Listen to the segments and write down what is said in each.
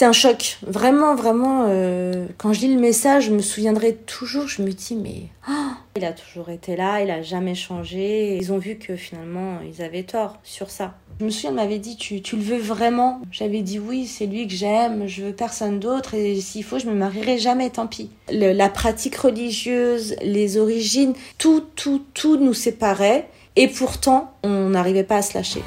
c'est un choc. Vraiment, vraiment, euh, quand je lis le message, je me souviendrai toujours, je me dis, mais oh, il a toujours été là, il a jamais changé. Ils ont vu que finalement, ils avaient tort sur ça. Je me souviens, m'avait dit, tu, tu le veux vraiment? J'avais dit, oui, c'est lui que j'aime, je veux personne d'autre, et s'il faut, je me marierai jamais, tant pis. la pratique religieuse, les origines, tout, tout, tout nous séparait, et pourtant, on n'arrivait pas à se lâcher.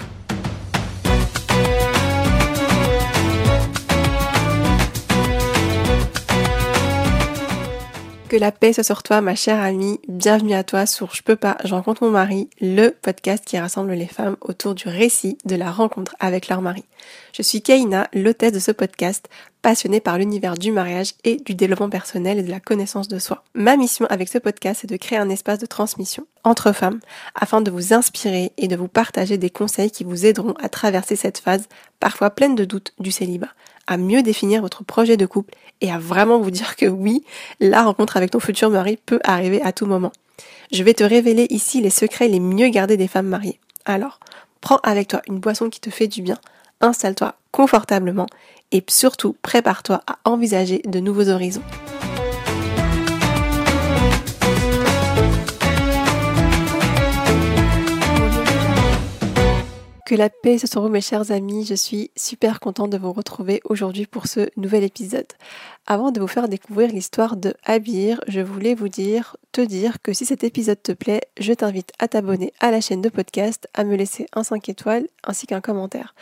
Que la paix soit sur toi, ma chère amie. Bienvenue à toi sur Je peux pas, je rencontre mon mari, le podcast qui rassemble les femmes autour du récit de la rencontre avec leur mari. Je suis Kaina, l'hôtesse de ce podcast, passionnée par l'univers du mariage et du développement personnel et de la connaissance de soi. Ma mission avec ce podcast, c'est de créer un espace de transmission entre femmes afin de vous inspirer et de vous partager des conseils qui vous aideront à traverser cette phase parfois pleine de doutes du célibat à mieux définir votre projet de couple et à vraiment vous dire que oui, la rencontre avec ton futur mari peut arriver à tout moment. Je vais te révéler ici les secrets les mieux gardés des femmes mariées. Alors, prends avec toi une boisson qui te fait du bien, installe-toi confortablement et surtout prépare-toi à envisager de nouveaux horizons. Que la paix soit sur vous mes chers amis, je suis super contente de vous retrouver aujourd'hui pour ce nouvel épisode. Avant de vous faire découvrir l'histoire de Abir, je voulais vous dire, te dire que si cet épisode te plaît, je t'invite à t'abonner à la chaîne de podcast, à me laisser un 5 étoiles ainsi qu'un commentaire.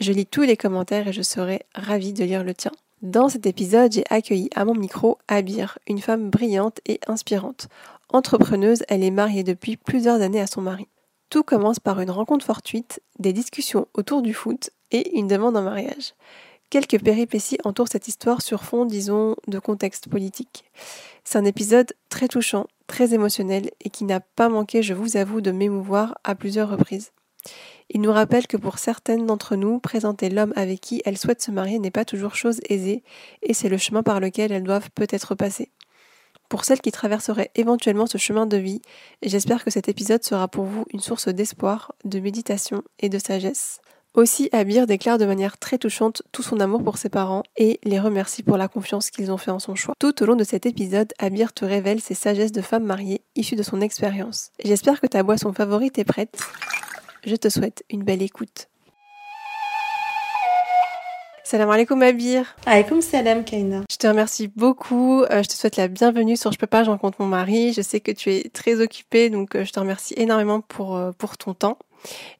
Je lis tous les commentaires et je serai ravie de lire le tien. Dans cet épisode, j'ai accueilli à mon micro Abir, une femme brillante et inspirante. Entrepreneuse, elle est mariée depuis plusieurs années à son mari. Tout commence par une rencontre fortuite, des discussions autour du foot et une demande en mariage. Quelques péripéties entourent cette histoire sur fond, disons, de contexte politique. C'est un épisode très touchant, très émotionnel et qui n'a pas manqué, je vous avoue, de m'émouvoir à plusieurs reprises. Il nous rappelle que pour certaines d'entre nous, présenter l'homme avec qui elles souhaitent se marier n'est pas toujours chose aisée et c'est le chemin par lequel elles doivent peut-être passer pour celles qui traverseraient éventuellement ce chemin de vie, j'espère que cet épisode sera pour vous une source d'espoir, de méditation et de sagesse. Aussi, Abir déclare de manière très touchante tout son amour pour ses parents et les remercie pour la confiance qu'ils ont fait en son choix. Tout au long de cet épisode, Abir te révèle ses sagesses de femme mariée issues de son expérience. J'espère que ta boisson favorite est prête. Je te souhaite une belle écoute. Salam alaikum Abir. Alaikum salam Kaina. Je te remercie beaucoup. Euh, je te souhaite la bienvenue sur Je peux pas, je rencontre mon mari. Je sais que tu es très occupée, donc euh, je te remercie énormément pour, euh, pour ton temps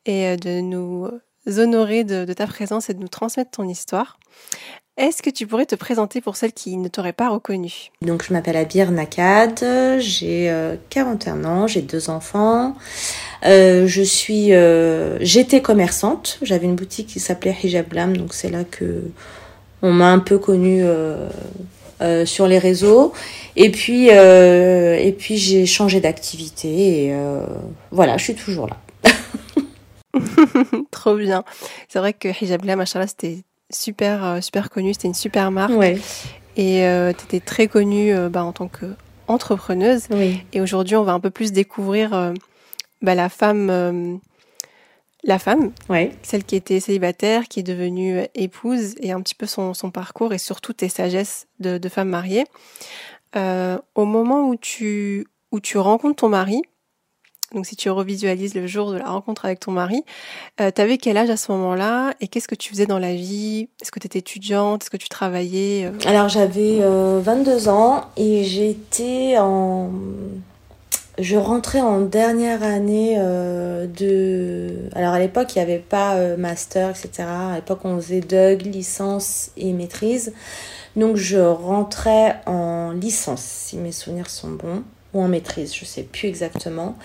et de nous honorer de, de, ta présence et de nous transmettre ton histoire. Est-ce que tu pourrais te présenter pour celles qui ne t'auraient pas reconnue Donc je m'appelle Abir Nakad, j'ai 41 ans, j'ai deux enfants. Euh, je suis, euh, j'étais commerçante. J'avais une boutique qui s'appelait Hijab Lam, donc c'est là que on m'a un peu connue euh, euh, sur les réseaux. Et puis, euh, et puis j'ai changé d'activité et voilà, je suis toujours là. Trop bien. C'est vrai que Hijab Lam, machallah, c'était super, super connu. C'était une super marque. Ouais. Et tu étais très connue bah, en tant qu'entrepreneuse. Oui. Et aujourd'hui, on va un peu plus découvrir bah, la femme, euh, la femme, ouais. celle qui était célibataire, qui est devenue épouse, et un petit peu son, son parcours et surtout tes sagesses de, de femme mariée. Euh, au moment où tu, où tu rencontres ton mari, donc si tu revisualises le jour de la rencontre avec ton mari, euh, t'avais quel âge à ce moment-là et qu'est-ce que tu faisais dans la vie? Est-ce que tu étais étudiante? Est-ce que tu travaillais Alors j'avais 22 ans et j'étais en je rentrais en dernière année euh, de... Alors à l'époque, il n'y avait pas euh, master, etc. À l'époque, on faisait DUG, licence et maîtrise. Donc je rentrais en licence, si mes souvenirs sont bons, ou en maîtrise, je ne sais plus exactement,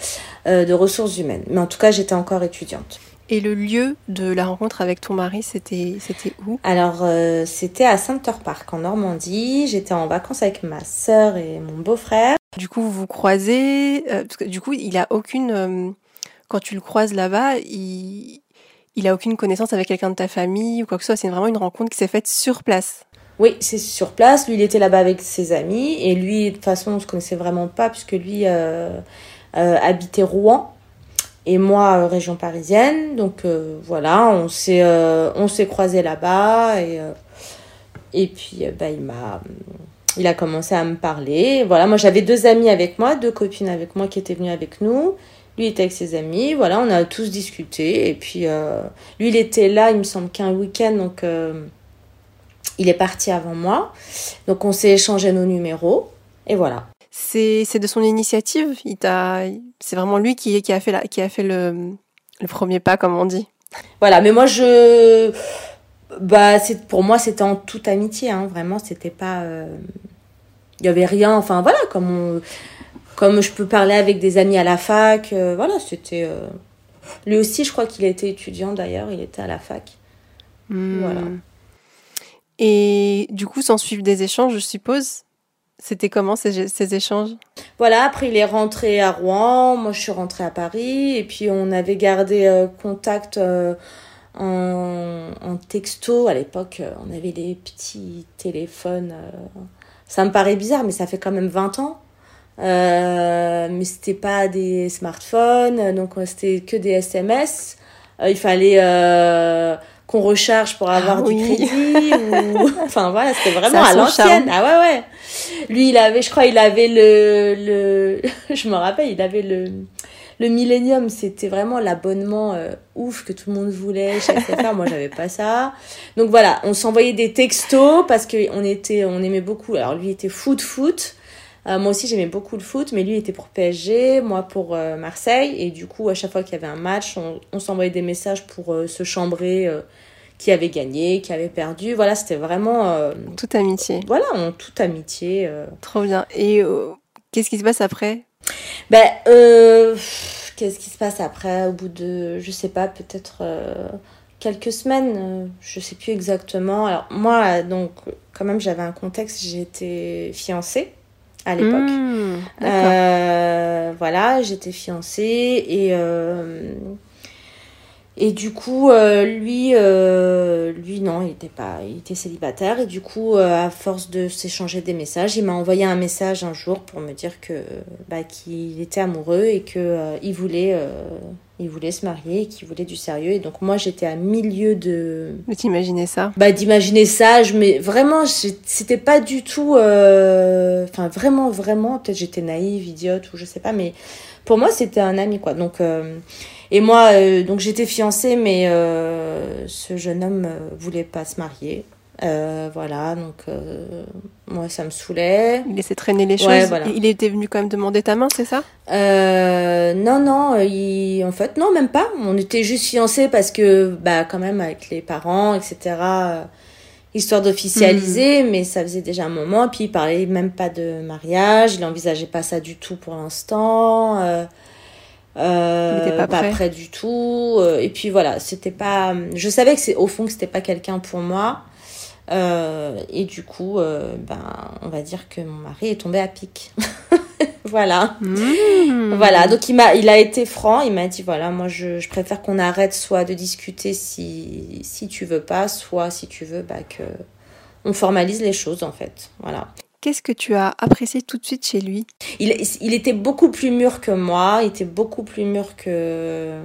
euh, de ressources humaines. Mais en tout cas, j'étais encore étudiante. Et le lieu de la rencontre avec ton mari, c'était c'était où? Alors euh, c'était à Center Park en Normandie. J'étais en vacances avec ma sœur et mon beau-frère. Du coup, vous vous croisez. Euh, parce que, du coup, il a aucune. Euh, quand tu le croises là-bas, il il a aucune connaissance avec quelqu'un de ta famille ou quoi que ce soit. C'est vraiment une rencontre qui s'est faite sur place. Oui, c'est sur place. Lui, il était là-bas avec ses amis et lui, de toute façon, on se connaissait vraiment pas puisque lui habitait Rouen et moi euh, région parisienne donc euh, voilà on s'est euh, on s'est croisés là-bas et Et puis, bah, il m'a il a commencé à me parler. Voilà, moi j'avais deux amis avec moi, deux copines avec moi qui étaient venues avec nous. Lui était avec ses amis. Voilà, on a tous discuté. Et puis euh, lui, il était là, il me semble qu'un week-end, donc euh, il est parti avant moi. Donc on s'est échangé nos numéros. Et voilà. C'est de son initiative. Il t'a, c'est vraiment lui qui, qui a fait la, qui a fait le, le premier pas, comme on dit. Voilà, mais moi je bah c'est pour moi c'était en toute amitié hein, vraiment c'était pas euh, il y avait rien enfin voilà comme comme je peux parler avec des amis à la fac euh, voilà c'était euh, lui aussi je crois qu'il était étudiant d'ailleurs il était à la fac hmm. voilà et du coup s'en suivent des échanges je suppose c'était comment ces, échanges? Voilà, après il est rentré à Rouen, moi je suis rentrée à Paris, et puis on avait gardé contact en, en, texto. À l'époque, on avait des petits téléphones ça me paraît bizarre, mais ça fait quand même 20 ans. Euh, mais c'était pas des smartphones, donc euh, c'était que des SMS. Euh, il fallait euh, qu'on recharge pour avoir ah du crédit. ou... Enfin voilà, c'était vraiment à l'ancienne. Ah ouais, ouais. Lui, il avait, je crois, il avait le... le... je me rappelle, il avait le le Millennium, c'était vraiment l'abonnement euh, ouf que tout le monde voulait chez SFR. Moi, j'avais pas ça. Donc voilà, on s'envoyait des textos parce qu'on était, on aimait beaucoup. Alors lui était foot foot. Euh, moi aussi, j'aimais beaucoup le foot, mais lui était pour PSG, moi pour euh, Marseille. Et du coup, à chaque fois qu'il y avait un match, on, s'envoyait des messages pour se chambrer qui avait gagné, qui avait perdu. Voilà, c'était vraiment. toute amitié. Voilà, on, toute amitié. Trop bien. Et qu'est-ce qui se passe après? Ben, euh, qu'est-ce qui se passe après? Au bout de, je sais pas, peut-être euh, quelques semaines, euh, je sais plus exactement. Alors, moi, donc, quand même, j'avais un contexte, j'étais fiancée à l'époque. Mmh, voilà, j'étais fiancée et et du coup, euh, lui, euh, lui non, il était pas, il était célibataire. Et du coup, euh, à force de s'échanger des messages, il m'a envoyé un message un jour pour me dire que bah, qu'il était amoureux et que il voulait, il voulait se marier, et qu'il voulait du sérieux. Et donc moi, j'étais à milieu de. Mais t'imaginer ça? Bah d'imaginer ça, je mais vraiment, c'était pas du tout, enfin vraiment, vraiment, peut-être j'étais naïve, idiote ou je sais pas, mais pour moi, c'était un ami quoi. Donc et moi, euh, donc j'étais fiancée, mais euh, ce jeune homme euh, voulait pas se marier. Voilà, donc moi ça me saoulait. Il laissait traîner les choses. Il était venu quand même demander ta main, c'est ça? Non, non, il... en fait non, même pas. On était juste fiancés parce que, bah, quand même avec les parents, etc. histoire d'officialiser, hmm. mais ça faisait déjà un moment. Puis il parlait même pas de mariage, il envisageait pas ça du tout pour l'instant. Euh, pas, prêt. du tout. Euh, et puis voilà, c'était pas. Je savais que c'est au fond que c'était pas quelqu'un pour moi. Euh, et du coup, euh, ben, on va dire que mon mari est tombé à pic. voilà. Mmh. Voilà. Donc il m'a, il a été franc. Il m'a dit voilà, moi je, je préfère qu'on arrête soit de discuter si si tu veux pas, soit si tu veux, bah que on formalise les choses en fait. Voilà. Qu'est-ce que tu as apprécié tout de suite chez lui? Il, il, était beaucoup plus mûr que moi, il était beaucoup plus mûr que...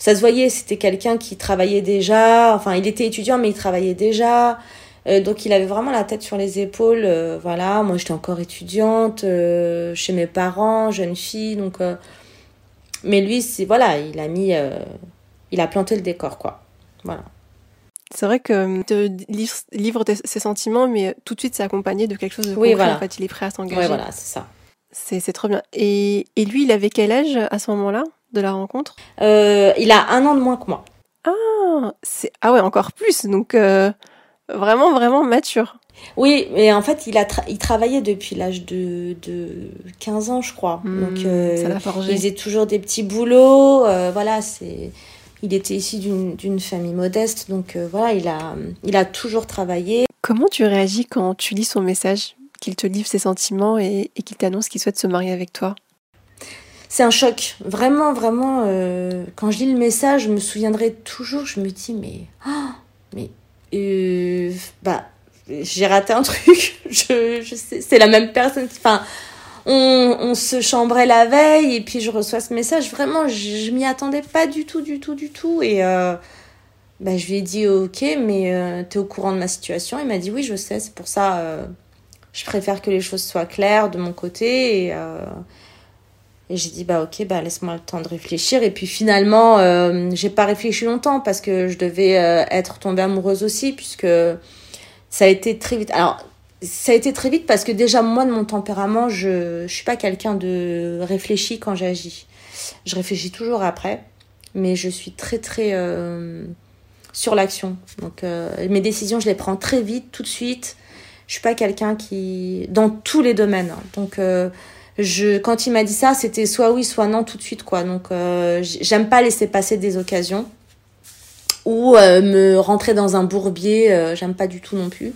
Ça se voyait, c'était quelqu'un qui travaillait déjà, enfin il était étudiant mais il travaillait déjà, euh, donc il avait vraiment la tête sur les épaules, euh, voilà, moi j'étais encore étudiante, euh, chez mes parents, jeune fille, donc... mais lui, c'est voilà, il a mis... il a planté le décor, quoi. Voilà. C'est vrai que te livre, ses sentiments, mais tout de suite c'est accompagné de quelque chose de concret. En fait, il est prêt à s'engager. Oui, voilà, c'est ça. C'est trop bien. Et, et, lui, il avait quel âge à ce moment-là? De la rencontre euh, Il a un an de moins que moi. Ah, c'est ah ouais, encore plus. Donc euh, vraiment, vraiment mature. Oui, mais en fait, il a il travaillait depuis l'âge de, de 15 ans, je crois. Hmm, Donc, euh, ça l'a forgé. Il faisait toujours des petits boulots. Euh, voilà, c'est il était issu d'une famille modeste, donc euh, voilà, il a, il a toujours travaillé. Comment tu réagis quand tu lis son message, qu'il te livre ses sentiments et, qu'il t'annonce qu'il souhaite se marier avec toi? C'est un choc. Vraiment, vraiment, euh, quand je lis le message, je me souviendrai toujours, je me dis, mais... Oh, mais... Euh, bah, j'ai raté un truc. c'est la même personne. Enfin, on, se chambrait la veille et puis je reçois ce message. Vraiment, je, m'y attendais pas du tout, du tout, du tout. Et, euh, bah, je lui ai dit ok, mais euh, tu es au courant de ma situation Il m'a dit oui, je sais, c'est pour ça je préfère que les choses soient claires de mon côté. Et j'ai dit bah ok, bah laisse-moi le temps de réfléchir. Et puis finalement, j'ai pas réfléchi longtemps parce que je devais être tombée amoureuse aussi, puisque ça a été très vite. Alors, ça a été très vite parce que déjà, moi, de mon tempérament, je ne suis pas quelqu'un de réfléchi quand j'agis. Je réfléchis toujours après, mais je suis très, très sur l'action. Donc euh, mes décisions, je les prends très vite, tout de suite. Je suis pas quelqu'un qui dans tous les domaines. Hein. Donc euh, quand il m'a dit ça, c'était soit oui, soit non tout de suite quoi. Donc euh, j'aime pas laisser passer des occasions ou me rentrer dans un bourbier, j'aime pas du tout non plus.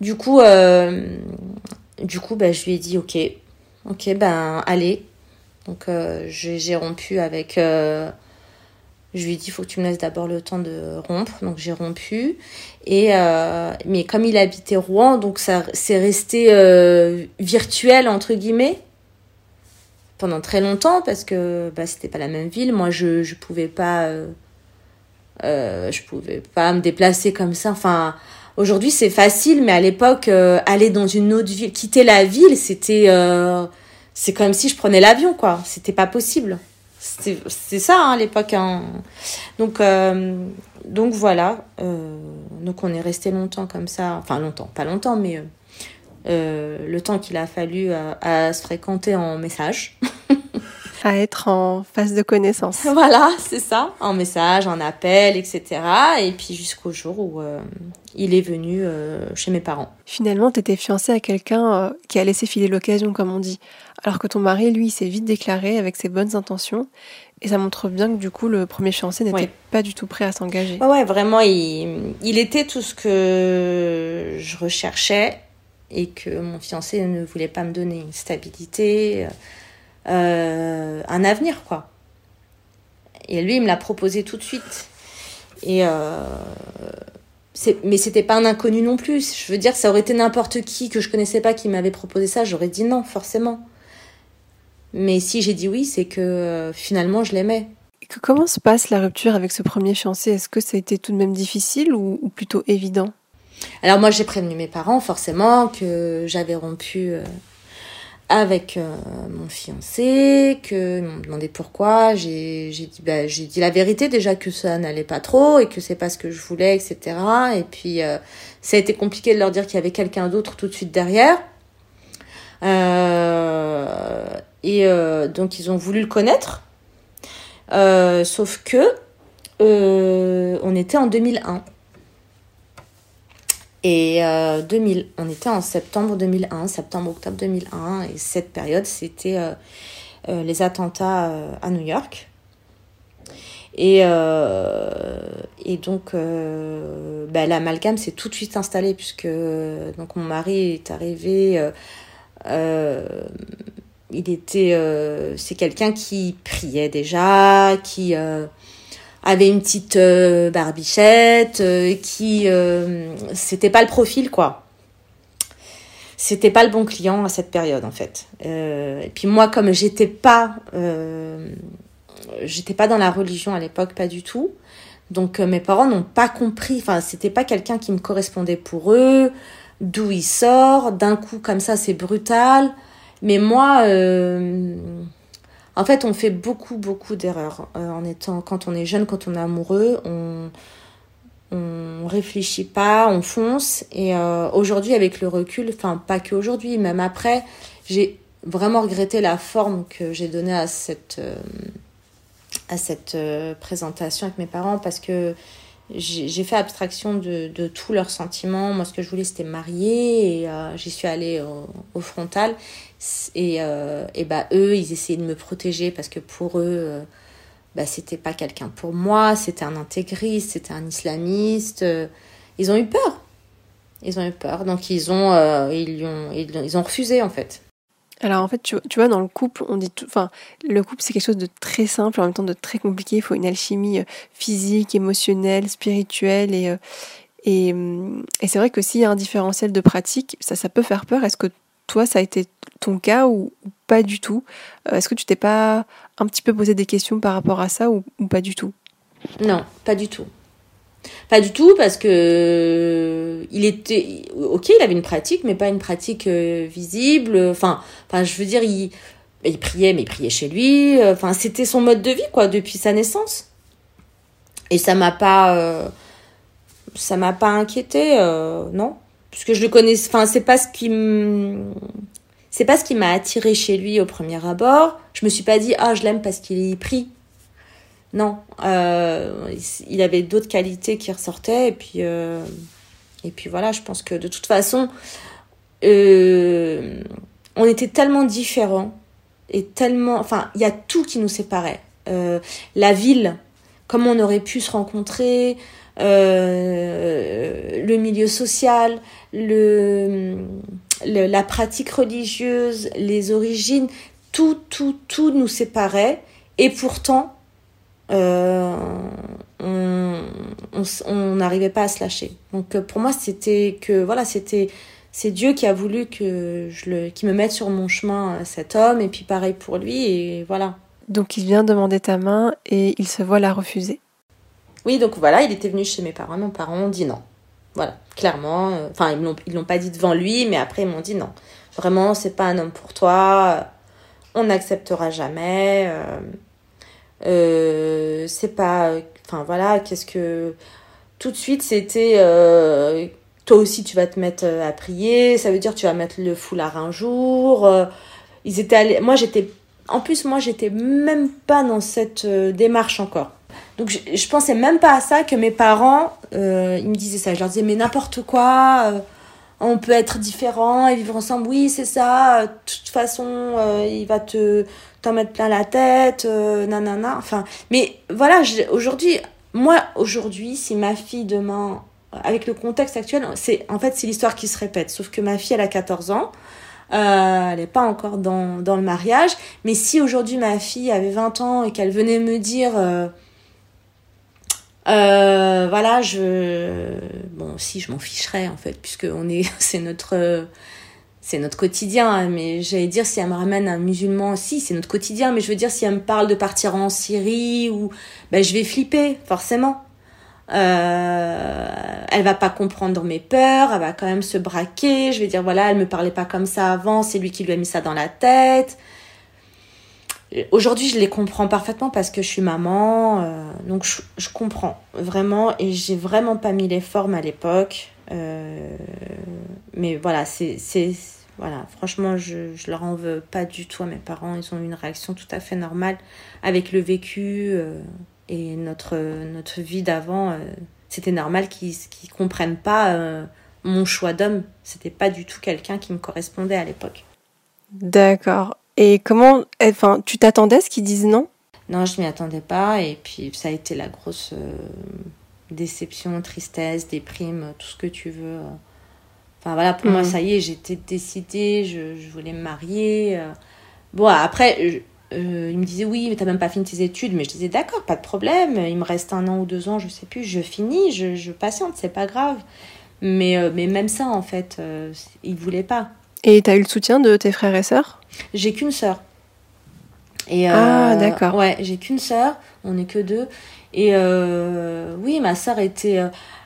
Du coup du coup bah, je lui ai dit OK. OK, ben allez. Donc j'ai rompu avec je lui ai dit, il faut que tu me laisses d'abord le temps de rompre. Donc j'ai rompu. Et euh, mais comme il habitait Rouen, donc ça c'est resté euh, virtuel entre guillemets pendant très longtemps parce que bah, c'était pas la même ville. Moi, je je pouvais pas euh, euh je pouvais pas me déplacer comme ça. Enfin, aujourd'hui c'est facile, mais à l'époque, euh, aller dans une autre ville, quitter la ville, c'était c'est comme si je prenais l'avion quoi. C'était pas possible. C'est ça hein, à l'époque. Hein. Donc, euh, donc voilà. Euh, donc on est resté longtemps comme ça. Enfin longtemps, pas longtemps, mais euh, le temps qu'il a fallu à, se fréquenter en message. à être en phase de connaissance. Voilà, c'est ça. En message, en appel, etc. Et puis jusqu'au jour où il est venu chez mes parents. Finalement, tu étais fiancée à quelqu'un qui a laissé filer l'occasion, comme on dit. Alors que ton mari, lui, s'est vite déclaré avec ses bonnes intentions. Et ça montre bien que du coup, le premier fiancé n'était pas du tout prêt à s'engager. Ouais, vraiment, il, il, était tout ce que je recherchais et que mon fiancé ne voulait pas me donner. Une stabilité, euh, un avenir, quoi. Et lui, il me l'a proposé tout de suite. Et euh, mais c'était pas un inconnu non plus. Je veux dire, ça aurait été n'importe qui que je connaissais pas qui m'avait proposé ça, j'aurais dit non, forcément. Mais si j'ai dit oui, c'est que euh, finalement je l'aimais. Comment se passe la rupture avec ce premier fiancé? Est-ce que ça a été tout de même difficile ou, plutôt évident? Alors moi j'ai prévenu mes parents forcément que j'avais rompu euh, avec euh, mon fiancé, que m'ont demandé pourquoi. J'ai dit bah, j'ai dit la vérité déjà que ça n'allait pas trop et que c'est pas ce que je voulais, etc. Et puis ça a été compliqué de leur dire qu'il y avait quelqu'un d'autre tout de suite derrière. Euh, et euh, donc ils ont voulu le connaître. Euh, sauf que on était en 2001. Et 2000, on était en septembre 2001, septembre-octobre 2001, et cette période, c'était les attentats à New York. Et, et donc, bah, l'amalgame s'est tout de suite installé, puisque donc, mon mari est arrivé euh, il était, euh, c'est quelqu'un qui priait déjà, qui euh, avait une petite barbichette, qui, c'était pas le profil quoi c'était pas le bon client à cette période en fait. et puis moi, comme j'étais pas, j'étais pas dans la religion à l'époque, pas du tout. Donc mes parents n'ont pas compris. Enfin, c'était pas quelqu'un qui me correspondait pour eux d'où il sort. D'un coup, comme ça, c'est brutal. Mais moi, euh, en fait, on fait beaucoup, beaucoup d'erreurs euh, en étant, quand on est jeune, quand on est amoureux, on, on réfléchit pas, on fonce. Et euh, aujourd'hui, avec le recul, enfin pas que aujourd'hui, même après, j'ai vraiment regretté la forme que j'ai donnée à cette à cette présentation avec mes parents parce que j'ai fait abstraction de, de tous leurs sentiments. Moi, ce que je voulais, c'était marier. Et euh, j'y suis allée au, frontal. Et, euh, et bah, eux, ils essayaient de me protéger parce que pour eux, euh, bah, c'était pas quelqu'un pour moi. C'était un intégriste, c'était un islamiste. ils ont eu peur. Ils ont eu peur. Donc, ils ont, ils, ont, ils ont refusé, en fait. Alors en fait, tu, vois, dans le couple, on dit tout. Enfin, le couple, c'est quelque chose de très simple, en même temps de très compliqué. Il faut une alchimie euh, physique, émotionnelle, spirituelle. Et, euh, hum, et c'est vrai que s'il y a un différentiel de pratique, ça, ça peut faire peur. Est-ce que toi, ça a été ton cas ou, pas du tout? Euh, Est-ce que tu t'es pas un petit peu posé des questions par rapport à ça ou pas du tout? Non, pas du tout. Pas du tout, parce que il était, ok, il avait une pratique, mais pas une pratique euh, visible. Enfin, enfin, je veux dire, il, priait, mais il priait chez lui. Enfin, c'était son mode de vie, quoi, depuis sa naissance. Et ça m'a pas, euh, ça m'a pas inquiété, euh, non, puisque je le connais. Enfin, c'est pas ce qui c'est pas ce qui m'a attiré chez lui au premier abord. Je me suis pas dit ah je l'aime parce qu'il pris. Non, euh, il avait d'autres qualités qui ressortaient et puis euh, et puis voilà, je pense que de toute façon, euh, on était tellement différents et tellement, enfin, il y a tout qui nous séparait. la ville, comment on aurait pu se rencontrer, le milieu social, le, la pratique religieuse, les origines, tout, tout, tout nous séparait. Et pourtant, euh, on n'arrivait pas à se lâcher. Donc euh, pour moi, c'était que voilà, c'était c'est Dieu qui a voulu que je le, qui me mette sur mon chemin euh, cet homme, et puis pareil pour lui, et voilà. Donc il vient demander ta main et il se voit la refuser. Oui, donc voilà, il était venu chez mes parents, mes parents ont dit non. Voilà, clairement. Enfin, ils l'ont, ils l'ont pas dit devant lui, mais après ils m'ont dit non. Vraiment, c'est pas un homme pour toi. On n'acceptera jamais. Euh, c'est pas. Enfin voilà, qu'est-ce que. Tout de suite, c'était. Euh, toi aussi, tu vas te mettre euh, à prier. Ça veut dire tu vas mettre le foulard un jour. ils étaient allés. Moi, j'étais. En plus, moi, j'étais même pas dans cette démarche encore. Donc, je, pensais même pas à ça que mes parents, ils me disaient ça. Je leur disais, mais n'importe quoi on peut être différent et vivre ensemble. Oui, c'est ça. De toute façon, il va te t'en mettre plein la tête, euh, nanana. Enfin, mais voilà, aujourd'hui, moi, aujourd'hui, si ma fille demain, avec le contexte actuel, c'est en fait, c'est l'histoire qui se répète. Sauf que ma fille, elle a 14 ans. Euh, elle n'est pas encore dans, dans le mariage. Mais si aujourd'hui ma fille avait 20 ans et qu'elle venait me dire, euh, euh, voilà, je, bon, si je m'en ficherais en fait, puisque on est, c'est notre, c'est notre quotidien, mais j'allais dire si elle me ramène un musulman, si c'est notre quotidien, mais je veux dire si elle me parle de partir en Syrie ou, ben je vais flipper forcément. Euh, elle va pas comprendre mes peurs, elle va quand même se braquer. Je vais dire voilà, elle me parlait pas comme ça avant, c'est lui qui lui a mis ça dans la tête. Aujourd'hui, je les comprends parfaitement parce que je suis maman, euh, donc je, je, comprends vraiment et j'ai vraiment pas mis les formes à l'époque. Euh, mais voilà, c'est voilà, franchement, je, je leur en veux pas du tout à mes parents. Ils ont eu une réaction tout à fait normale avec le vécu euh, et notre, notre vie d'avant. Euh, c'était normal qu'ils ne comprennent pas euh, mon choix d'homme. C'était pas du tout quelqu'un qui me correspondait à l'époque. D'accord. Et comment, enfin, tu t'attendais à ce qu'ils disent non? Non, je m'y attendais pas. Et puis, ça a été la grosse déception, tristesse, déprime, tout ce que tu veux. Enfin voilà, pour moi, mm. ça y est, j'étais décidée, je, je, voulais me marier. Euh. Bon, après, euh, il me disait oui, mais t'as même pas fini tes études. Mais je disais d'accord, pas de problème, il me reste un an ou deux ans, je sais plus, je finis, je, je patiente, c'est pas grave. Mais, euh, mais même ça, en fait, euh, il voulait pas. Et t'as eu le soutien de tes frères et sœurs? J'ai qu'une sœur. Et, ah, d'accord. Ouais, j'ai qu'une sœur, on n'est que deux. Et oui, ma sœur était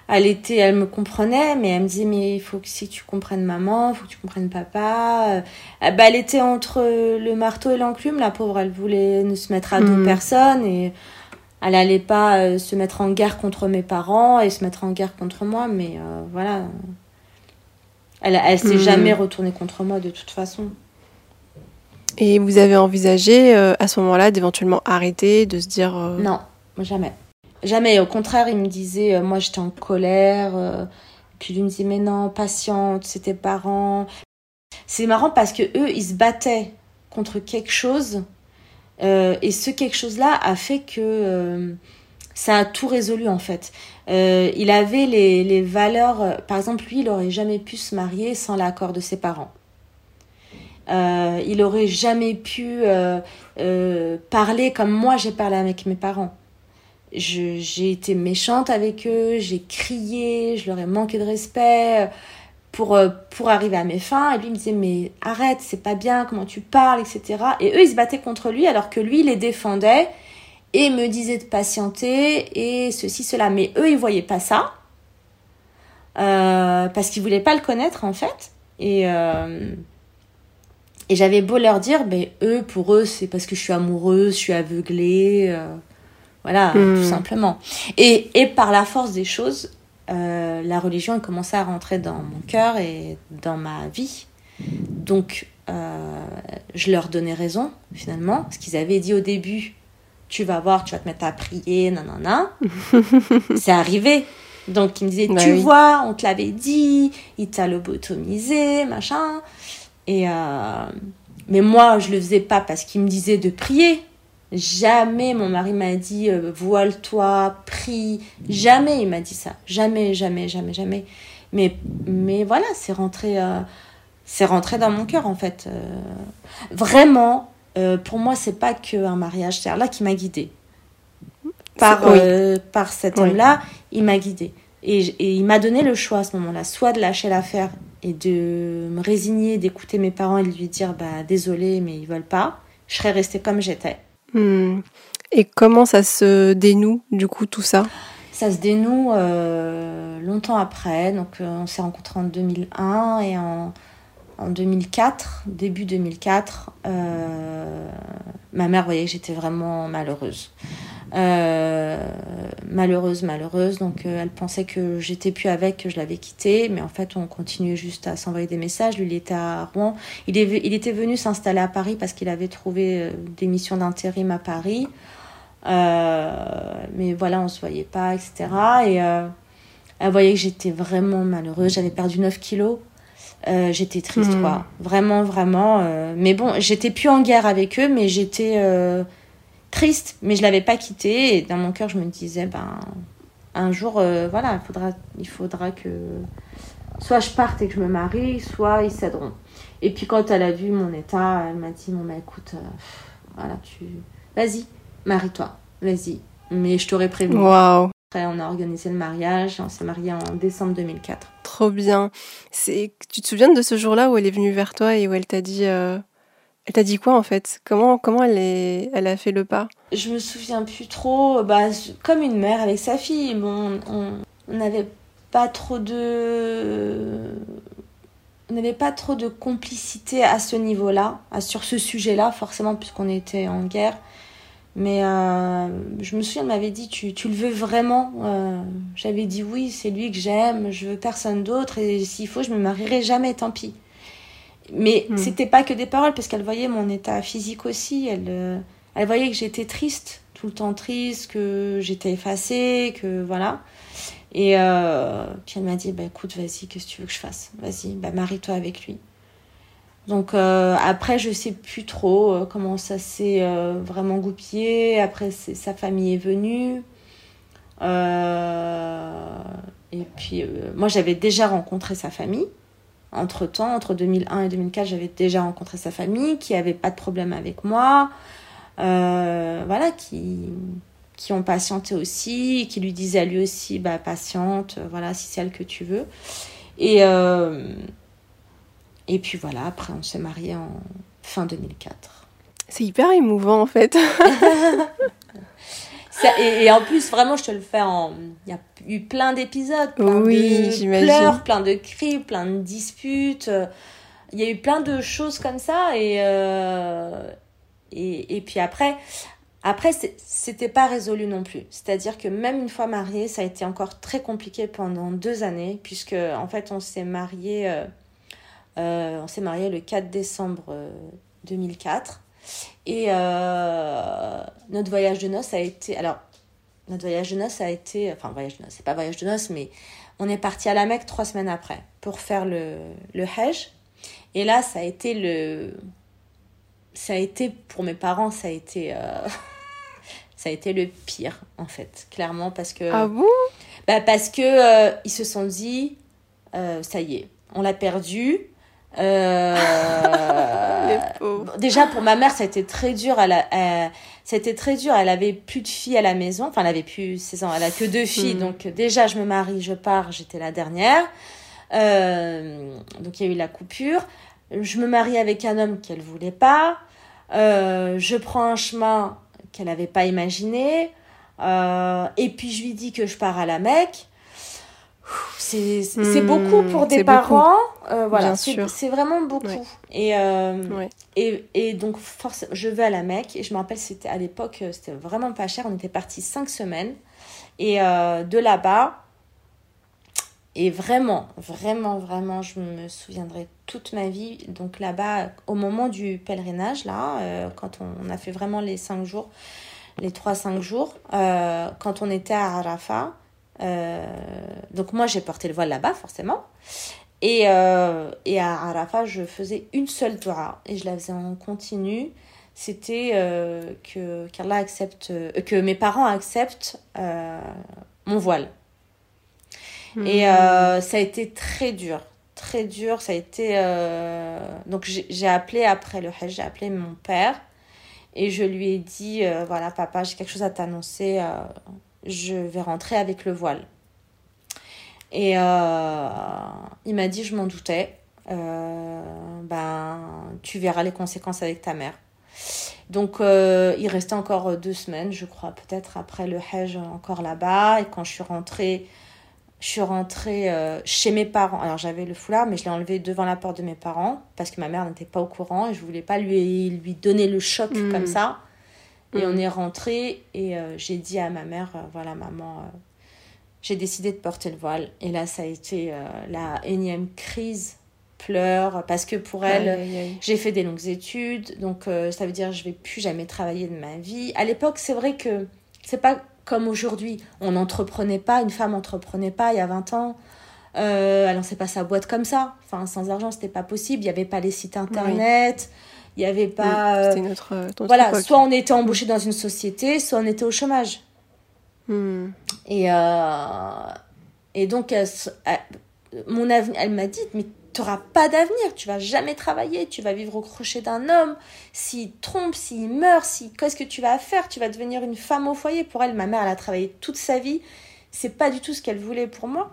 elle était, elle me comprenait, mais elle me disait, mais il faut que si tu comprennes maman, il faut que tu comprennes papa. Euh, bah, elle était entre le marteau et l'enclume, la pauvre, elle voulait ne se mettre à deux mm. personnes et elle allait pas euh, se mettre en guerre contre mes parents et se mettre en guerre contre moi, mais euh, voilà. Elle, elle s'est mm. jamais retournée contre moi de toute façon. Et vous avez envisagé à ce moment-là d'éventuellement arrêter, de se dire... Non, jamais. Jamais. Au contraire, il me disait, euh, moi j'étais en colère. Euh, puis lui me disait, mais non, patiente, c'est tes parents. C'est marrant parce que eux, ils se battaient contre quelque chose. Euh, et ce quelque chose-là a fait que ça a tout résolu en fait. il avait les, les valeurs. par exemple, lui, il aurait jamais pu se marier sans l'accord de ses parents. il aurait jamais pu parler comme moi j'ai parlé avec mes parents j'ai été méchante avec eux, j'ai crié, je leur ai manqué de respect pour, euh, pour arriver à mes fins. Et lui me disait, mais arrête, c'est pas bien, comment tu parles, etc. Et eux, ils se battaient contre lui alors que lui, il les défendait et me disait de patienter et ceci, cela. Mais eux, ils voyaient pas ça. Euh, parce qu'ils voulaient pas le connaître en fait. Et, euh, et j'avais beau leur dire, ben eux, pour eux, c'est parce que je suis amoureuse, je suis aveuglée. Voilà, hmm. tout simplement. Et, et par la force des choses, la religion a commencé à rentrer dans mon cœur et dans ma vie. Donc, je leur donnais raison, finalement. Ce qu'ils avaient dit au début, tu vas voir, tu vas te mettre à prier, nanana. c'est arrivé. Donc il me disait, bah tu vois, on te l'avait dit, il t'a lobotomisé, machin. Et euh, mais moi, je le faisais pas parce qu'il me disait de prier. Jamais mon mari m'a dit euh, voile-toi, prie. Jamais il m'a dit ça. Jamais, jamais, jamais, jamais. Mais, mais voilà, c'est rentré, euh, c'est rentré dans mon cœur en fait. vraiment, pour moi, c'est pas qu'un mariage. C'est là qui m'a guidée. Par, par cet homme-là, il m'a guidée. Et, il m'a donné le choix à ce moment-là, soit de lâcher l'affaire et de me résigner, d'écouter mes parents et de lui dire bah désolé mais ils veulent pas. Je serais restée comme j'étais. Hmm. Et comment ça se dénoue du coup tout ça? Ça se dénoue euh, longtemps après. Donc euh, on s'est rencontrés en 2001 et en, en 2004, début 2004, euh, ma mère voyait que j'étais vraiment malheureuse. Euh, malheureuse, malheureuse. Donc euh, elle pensait que j'étais plus avec, que je l'avais quitté. Mais en fait, on continuait juste à s'envoyer des messages. Lui, il était à Rouen. Il, il était venu s'installer à Paris parce qu'il avait trouvé euh, des missions d'intérim à Paris. mais voilà, on se voyait pas, etc. Et elle voyait que j'étais vraiment malheureuse. J'avais perdu 9 kilos. j'étais triste, hmm. quoi. Vraiment, vraiment. mais bon, j'étais plus en guerre avec eux, mais j'étais triste, mais je l'avais pas quitté. Et dans mon cœur, je me disais, ben, un jour, euh, voilà, il faudra, il faudra que soit je parte et que je me marie, soit ils céderont. Et puis quand elle a vu mon état, elle m'a dit, bon, bah écoute, euh, voilà, tu, vas-y, marie-toi, vas-y. Mais je t'aurais prévenu. Waouh. Après, on a organisé le mariage, on s'est marié en décembre 2004. Trop bien. C'est, tu te souviens de ce jour-là où elle est venue vers toi et où elle t'a dit, euh, elle t'a dit quoi en fait? Comment comment elle elle a fait le pas? Je me souviens plus trop. Bah comme une mère avec sa fille. Bon, on n'avait pas trop de n'avait pas trop de complicité à ce niveau-là, sur ce sujet-là forcément puisqu'on était en guerre. Mais euh, je me souviens, elle m'avait dit tu, tu, le veux vraiment? Euh, J'avais dit oui, c'est lui que j'aime, je veux personne d'autre et s'il faut, je me marierai jamais, tant pis. Mais hmm. c'était pas que des paroles, parce qu'elle voyait mon état physique aussi. Elle, euh, elle voyait que j'étais triste, tout le temps triste, que j'étais effacée, que voilà. Et euh, puis elle m'a dit, bah écoute, vas-y, qu'est-ce que tu veux que je fasse? Vas-y, bah marie-toi avec lui. Donc euh, après, je sais plus trop comment ça s'est vraiment goupillé. Après, sa famille est venue. et puis, moi, j'avais déjà rencontré sa famille entre-temps, entre 2001 et 2004, j'avais déjà rencontré sa famille, qui avait pas de problème avec moi, euh, voilà, qui, qui ont patienté aussi, qui lui disaient à lui aussi, bah, patiente, voilà, si c'est elle que tu veux. Et, euh, et puis voilà, après, on s'est mariés en fin 2004. C'est hyper émouvant, en fait. et, en plus, vraiment, je te le fais en. Il y a eu plein d'épisodes, plein de pleurs, plein de cris, plein de disputes. Il y a eu plein de choses comme ça. Et, euh, et, et, puis après, après c'était pas résolu non plus. C'est-à-dire que même une fois mariée, ça a été encore très compliqué pendant deux années, puisque en fait, on s'est marié. Euh, euh, on s'est marié le 4 décembre 2004. Et euh, notre voyage de noces a été. Alors, notre voyage de noces a été. Enfin, voyage de noces, c'est pas voyage de noces, mais on est parti à la Mecque trois semaines après pour faire le, le Hajj. Et là, ça a été le. Ça a été, pour mes parents, ça a été. Euh, ça a été le pire, en fait, clairement, parce que. Ah bon? Bah Parce que euh, ils se sont dit, ça y est, on l'a perdu. Euh, déjà pour ma mère, ça a été très dur. Elle, a, très dur. Elle avait plus de filles à la maison. Enfin, elle avait plus 16 ans. Elle a que deux filles. Hmm. Donc déjà, je me marie, je pars. J'étais la dernière. Euh, donc il y a eu la coupure. Je me marie avec un homme qu'elle voulait pas. Euh, je prends un chemin qu'elle n'avait pas imaginé. et puis je lui dis que je pars à la Mecque c'est hmm, beaucoup pour des parents. Euh, voilà, c'est vraiment beaucoup. Et, euh, et, et, donc, force, je vais à la Mecque. Et je me rappelle, c'était à l'époque, euh, c'était vraiment pas cher. On était partis cinq semaines. Et de là-bas, et vraiment, vraiment, vraiment, je me souviendrai toute ma vie. Donc là-bas, au moment du pèlerinage, là, quand on, a fait vraiment les cinq jours, les trois, cinq jours, quand on était à Arafat, donc moi, j'ai porté le voile là-bas, forcément. Et, euh, et à Arafat, je faisais une seule dua et je la faisais en continu. C'était euh, que qu'Allah accepte, que mes parents acceptent mon voile. Et hmm. ça a été très dur, très dur. Ça a été donc j'ai appelé après le Hajj, j'ai appelé mon père et je lui ai dit voilà papa, j'ai quelque chose à t'annoncer je vais rentrer avec le voile. Et euh, il m'a dit, je m'en doutais, euh, ben, tu verras les conséquences avec ta mère. Donc, euh, il restait encore deux semaines, je crois, peut-être après le Hajj, encore là-bas. Et quand je suis rentrée, je suis rentrée chez mes parents. Alors, j'avais le foulard, mais je l'ai enlevé devant la porte de mes parents parce que ma mère n'était pas au courant et je voulais pas lui, lui donner le choc hmm. comme ça. Et on mm. est rentré et euh, j'ai dit à ma mère, euh, voilà maman, euh, j'ai décidé de porter le voile. Et là, ça a été la énième crise, pleurs, parce que pour elle, j'ai fait des longues études, donc ça veut dire que je vais plus jamais travailler de ma vie. À l'époque, c'est vrai que c'est pas comme aujourd'hui. On n'entreprenait pas, une femme n'entreprenait pas il y a 20 ans. Elle lançait pas sa boîte comme ça. Enfin, sans argent, c'était pas possible. Il n'y avait pas les sites internet. Il n'y avait pas. C'était notre, euh, voilà, soit on était embauché dans une société, soit on était au chômage. Hmm. Et, euh, et donc, euh, mon avenir, elle m'a dit Mais tu n'auras pas d'avenir, tu vas jamais travailler, tu vas vivre au crochet d'un homme. S'il trompe, s'il meurt, si, qu'est-ce que tu vas faire? Tu vas devenir une femme au foyer. Pour elle, ma mère, elle a travaillé toute sa vie. C'est pas du tout ce qu'elle voulait pour moi.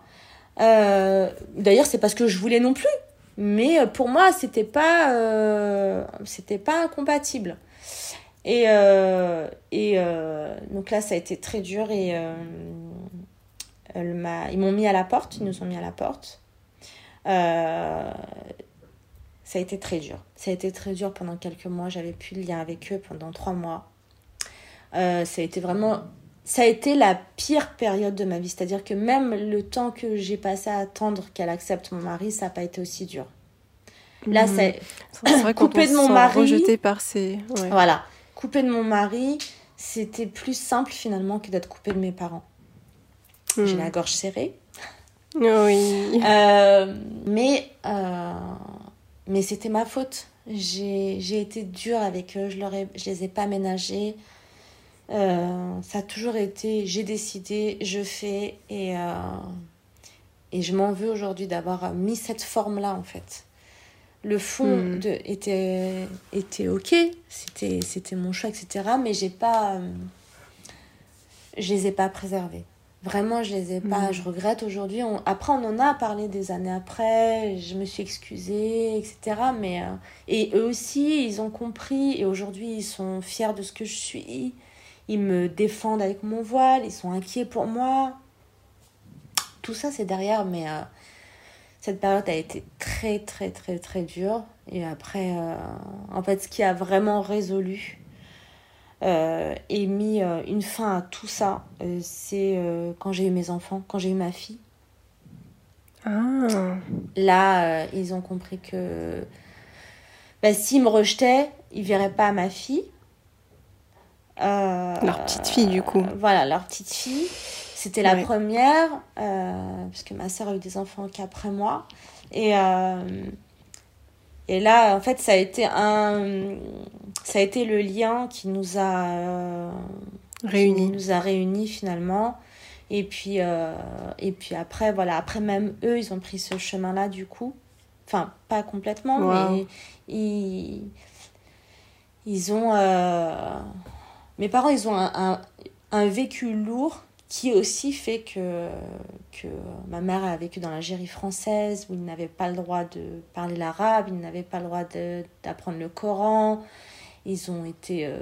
D'ailleurs, c'est parce que je voulais non plus. Mais euh, pour moi, c'était pas, euh, c'était pas incompatible. Et, euh, et donc là, ça a été très dur et ils m'ont mis à la porte, ils nous ont mis à la porte. ça a été très dur. Ça a été très dur pendant quelques mois. J'avais plus de lien avec eux pendant trois mois. ça a été vraiment ça a été la pire période de ma vie. C'est-à-dire que même le temps que j'ai passé à attendre qu'elle accepte mon mari, ça n'a pas été aussi dur. Là, mhm. c'est coupé de mon mari. Rejeté par ses. Voilà, coupé de mon mari, c'était plus simple finalement que d'être coupé de mes parents. J'ai la mhm. gorge serrée. Oui. Euh, mais euh, mais c'était ma faute. J'ai été dure avec eux. Je leur je les ai pas ménagés. Euh, ça a toujours été j'ai décidé, je fais et, euh, et je m'en veux aujourd'hui d'avoir mis cette forme-là en fait. Le fond hmm. de, était, était ok, c'était, c'était mon choix, etc. Mais j'ai pas. Euh, je les ai pas préservés. Vraiment, je les ai pas. Hmm. Je regrette aujourd'hui. Après, on en a parlé des années après. Je me suis excusée, etc. Mais, et eux aussi, ils ont compris. Et aujourd'hui, ils sont fiers de ce que je suis ils me défendent avec mon voile, ils sont inquiets pour moi. Tout ça, c'est derrière, mais euh, cette période a été très, très, très, très dure. Et après, euh, en fait, ce qui a vraiment résolu euh, et mis une fin à tout ça, c'est quand j'ai eu mes enfants, quand j'ai eu ma fille. Ah. Là, ils ont compris que bah, s'ils me rejetaient, ils ne verraient pas ma fille. Euh, leur petite fille, du coup. voilà, leur petite fille. C'était la première, euh, puisque ma soeur a eu des enfants qu'après moi. Et, euh, et là, en fait, ça a été un, ça a été le lien qui nous a réunis. nous a réunis finalement. Et puis, et puis après, voilà, après même eux, ils ont pris ce chemin-là du coup. Enfin, pas complètement, mais ils, ils ont mes parents, ils ont un, un, vécu lourd qui aussi fait que, que ma mère a vécu dans l'Algérie française où ils n'avaient pas le droit de parler l'arabe, ils n'avaient pas le droit d'apprendre le Coran. ils ont été euh,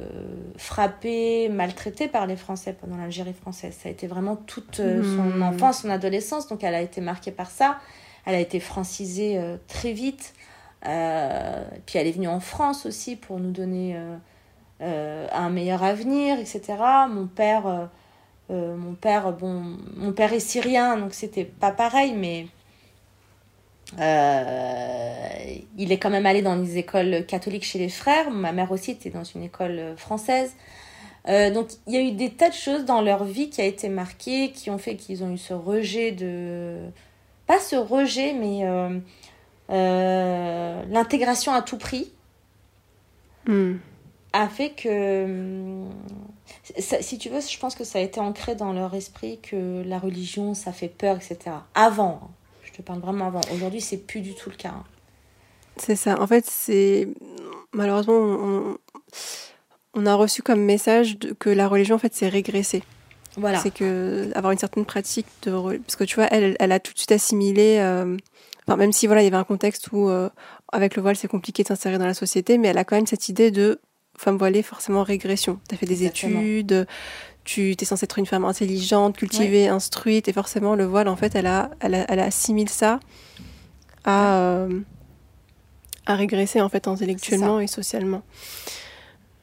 frappés, maltraités par les Français pendant l'Algérie française. Ça a été vraiment toute euh, son Hmm. enfance, son adolescence, donc elle a été marquée par ça. Elle a été francisée euh, très vite. Puis elle est venue en France aussi pour nous donner euh, un meilleur avenir, etc. Mon père, euh, euh, mon père, bon, mon père est syrien, donc c'était pas pareil, mais il est quand même allé dans les écoles catholiques chez les frères. Ma mère aussi était dans une école française. Donc il y a eu des tas de choses dans leur vie qui a été marquées, qui ont fait qu'ils ont eu ce rejet de... Pas ce rejet, mais l'intégration à tout prix Hmm. A fait que, hum, ça- si tu veux, je pense que ça a été ancré dans leur esprit que la religion, ça fait peur, etc. Avant, hein. je te parle vraiment avant. Aujourd'hui, c'est plus du tout le cas. hein. C'est ça. En fait, c'est malheureusement on, on a reçu comme message que la religion en fait c'est régressé. Voilà. C'est que avoir une certaine pratique de parce que tu vois elle elle a tout de suite assimilé euh, enfin même si voilà il y avait un contexte où euh, avec le voile c'est compliqué de s'insérer dans la société mais elle a quand même cette idée de femme voilée forcément régression. Tu as fait des Exactement. études, tu es censée être une femme intelligente, cultivée, instruite et forcément le voile en fait elle a elle, a- elle assimile ça à euh, à régresser en fait intellectuellement et socialement.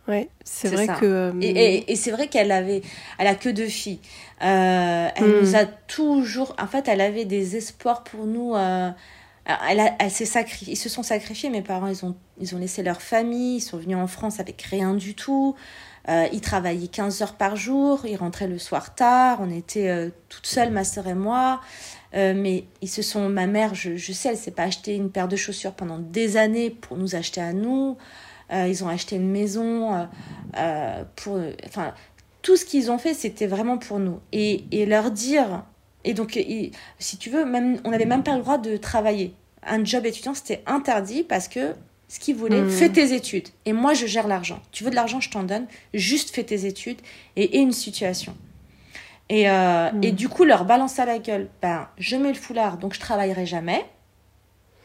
Ouais, c'est C'est vrai ça. que euh, Et, et- et c'est vrai qu'elle avait, elle a que deux filles. Euh, elle Mm. nous a toujours, en fait, elle avait des espoirs pour nous. Elle, a- ils se sont sacrifiés. Mes parents, ils ont, ils ont laissé leur famille, ils sont venus en France avec rien du tout. Euh, ils travaillaient 15 heures par jour, ils rentraient le soir tard. On était euh, toutes seules, ma sœur et moi. Euh, mais ils se sont, ma mère, je, sais, elle s'est pas acheté une paire de chaussures pendant des années pour nous acheter à nous. Euh, ils ont acheté une maison pour, enfin, tout ce qu'ils ont fait, c'était vraiment pour nous. Et leur dire, et donc, il- si tu veux, même, on n'avait même pas le droit de travailler. Un job étudiant, c'était interdit parce que ce qu'ils voulaient, Mhm. fais tes études. Et moi, je gère l'argent. Tu veux de l'argent, je t'en donne. Juste fais tes études et aie une situation. Et, euh, Mhm. et du coup, leur balance à la gueule, ben, je mets le foulard, donc je travaillerai jamais.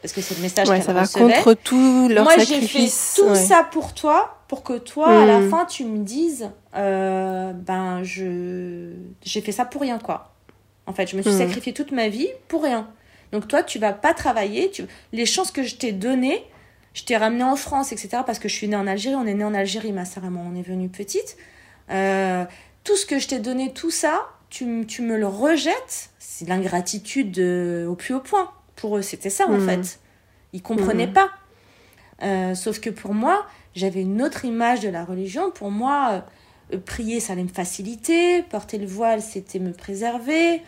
Parce que c'est le message ouais, ça va recevait. contre tout leur Moi, j'ai fait tout ouais. ça pour toi, pour que toi, à la Mm. fin, tu me dises, euh, ben, je, j'ai fait ça pour rien, quoi. En fait, je me suis Mm. sacrifiée toute ma vie pour rien. Donc toi, tu vas pas travailler. Tu... Les chances que je t'ai données, je t'ai ramenée en France, etc. Parce que je suis née en Algérie. On est né en Algérie, ma sœur et moi, on est venus petite. Euh, tout ce que je t'ai donné, tout ça, tu, tu me le rejettes. C'est l'ingratitude euh, au plus haut point. Pour eux, c'était ça, en Mm. fait. Ils comprenaient Mhm. pas. Euh, sauf que pour moi, j'avais une autre image de la religion. Pour moi, prier, ça allait me faciliter. Porter le voile, c'était me préserver.